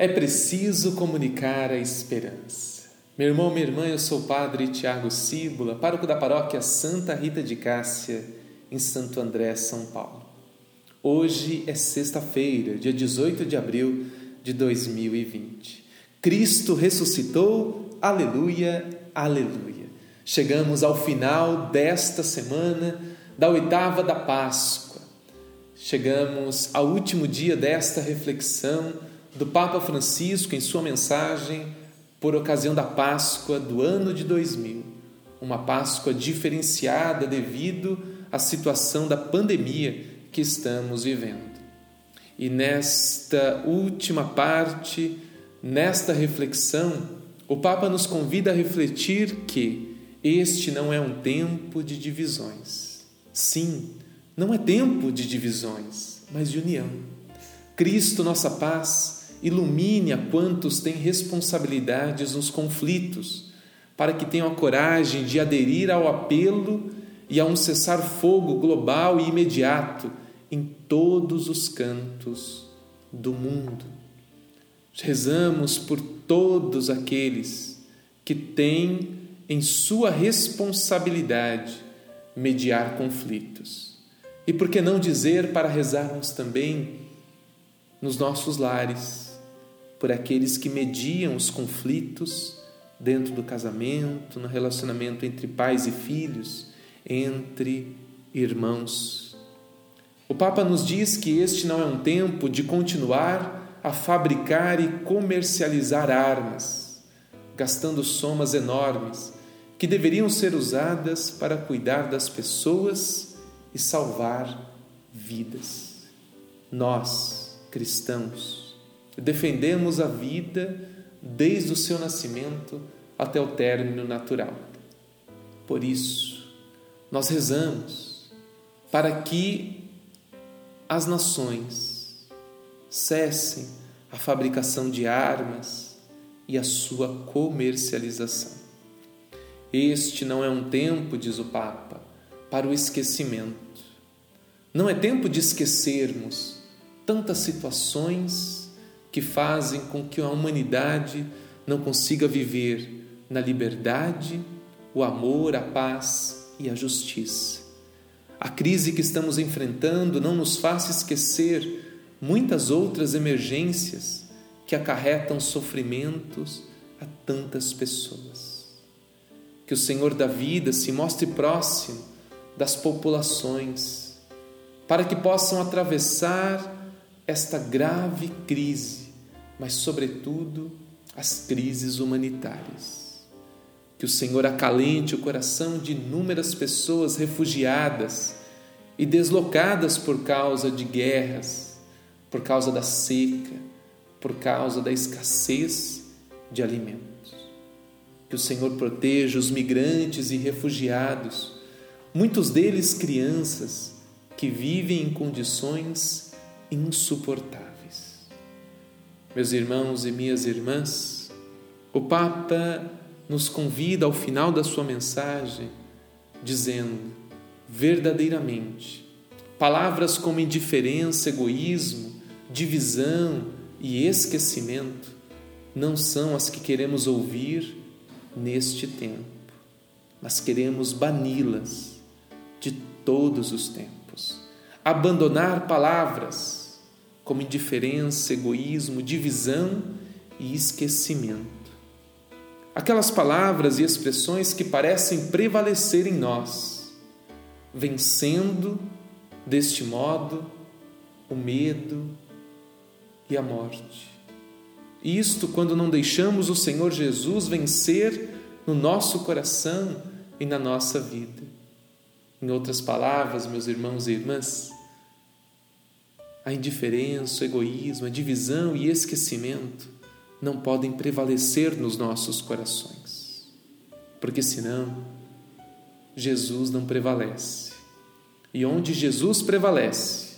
É preciso comunicar a esperança. Meu irmão, minha irmã, eu sou o Padre Tiago Cíbula, pároco da paróquia Santa Rita de Cássia, em Santo André, São Paulo. Hoje é sexta-feira, dia 18 de abril de 2020. Cristo ressuscitou, aleluia, aleluia. Chegamos ao final desta semana, da oitava da Páscoa. Chegamos ao último dia desta reflexão do Papa Francisco em sua mensagem por ocasião da Páscoa do ano de 2000, uma Páscoa diferenciada devido à situação da pandemia que estamos vivendo. E nesta última parte, nesta reflexão, o Papa nos convida a refletir que este não é um tempo de divisões. Sim, não é tempo de divisões, mas de união. Cristo, nossa paz, ilumine a quantos têm responsabilidades nos conflitos, para que tenham a coragem de aderir ao apelo e a um cessar-fogo global e imediato em todos os cantos do mundo. Rezamos por todos aqueles que têm em sua responsabilidade mediar conflitos. E por que não dizer para rezarmos também nos nossos lares, por aqueles que mediam os conflitos dentro do casamento, no relacionamento entre pais e filhos, entre irmãos. O Papa nos diz que este não é um tempo de continuar a fabricar e comercializar armas, gastando somas enormes que deveriam ser usadas para cuidar das pessoas e salvar vidas. Nós, cristãos, defendemos a vida desde o seu nascimento até o término natural. Por isso, nós rezamos para que as nações cessem a fabricação de armas e a sua comercialização. Este não é um tempo, diz o Papa, para o esquecimento. Não é tempo de esquecermos tantas situações que fazem com que a humanidade não consiga viver na liberdade, o amor, a paz e a justiça. A crise que estamos enfrentando não nos faz esquecer muitas outras emergências que acarretam sofrimentos a tantas pessoas. Que o Senhor da vida se mostre próximo das populações, para que possam atravessar esta grave crise, mas, sobretudo, as crises humanitárias. Que o Senhor acalente o coração de inúmeras pessoas refugiadas e deslocadas por causa de guerras, por causa da seca, por causa da escassez de alimentos. Que o Senhor proteja os migrantes e refugiados, muitos deles crianças que vivem em condições insuportáveis. Meus irmãos e minhas irmãs, o Papa nos convida ao final da sua mensagem dizendo verdadeiramente palavras como indiferença, egoísmo, divisão e esquecimento não são as que queremos ouvir neste tempo, mas queremos bani-las de todos os tempos. Abandonar palavras como indiferença, egoísmo, divisão e esquecimento. Aquelas palavras e expressões que parecem prevalecer em nós, vencendo deste modo o medo e a morte. Isto quando não deixamos o Senhor Jesus vencer no nosso coração e na nossa vida. Em outras palavras, meus irmãos e irmãs, a indiferença, o egoísmo, a divisão e esquecimento não podem prevalecer nos nossos corações, porque senão Jesus não prevalece. E onde Jesus prevalece,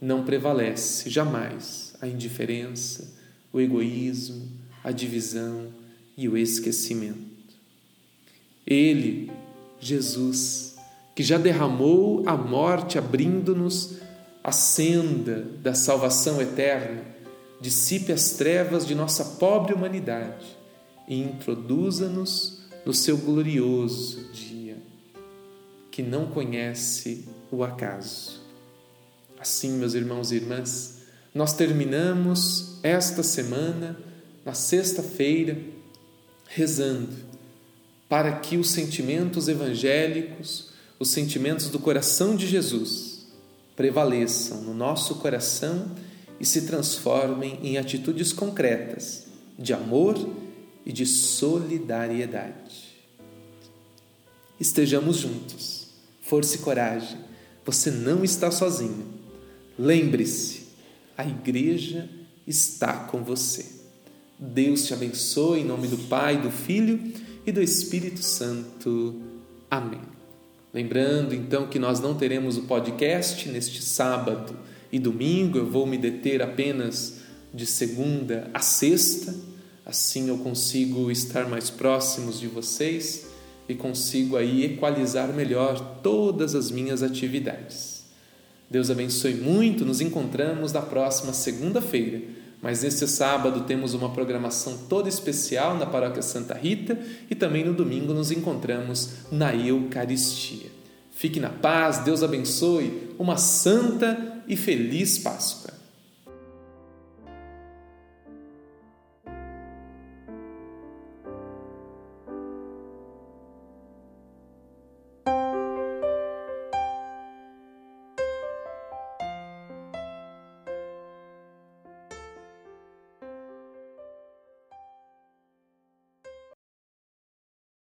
não prevalece jamais a indiferença, o egoísmo, a divisão e o esquecimento. Ele, Jesus, que já derramou a morte abrindo-nos a senda da salvação eterna, dissipe as trevas de nossa pobre humanidade e introduza-nos no seu glorioso dia, que não conhece o acaso. Assim, meus irmãos e irmãs, nós terminamos esta semana, na sexta-feira, rezando para que os sentimentos evangélicos, os sentimentos do coração de Jesus, prevaleçam no nosso coração e se transformem em atitudes concretas de amor e de solidariedade. Estejamos juntos, força e coragem, você não está sozinho. Lembre-se, a igreja está com você. Deus te abençoe em nome do Pai, do Filho e do Espírito Santo. Amém. Lembrando então que nós não teremos o podcast neste sábado e domingo, eu vou me deter apenas de segunda a sexta, assim eu consigo estar mais próximos de vocês e consigo aí equalizar melhor todas as minhas atividades. Deus abençoe muito, nos encontramos na próxima segunda-feira. Mas neste sábado temos uma programação toda especial na Paróquia Santa Rita e também no domingo nos encontramos na Eucaristia. Fique na paz, Deus abençoe, uma santa e feliz Páscoa.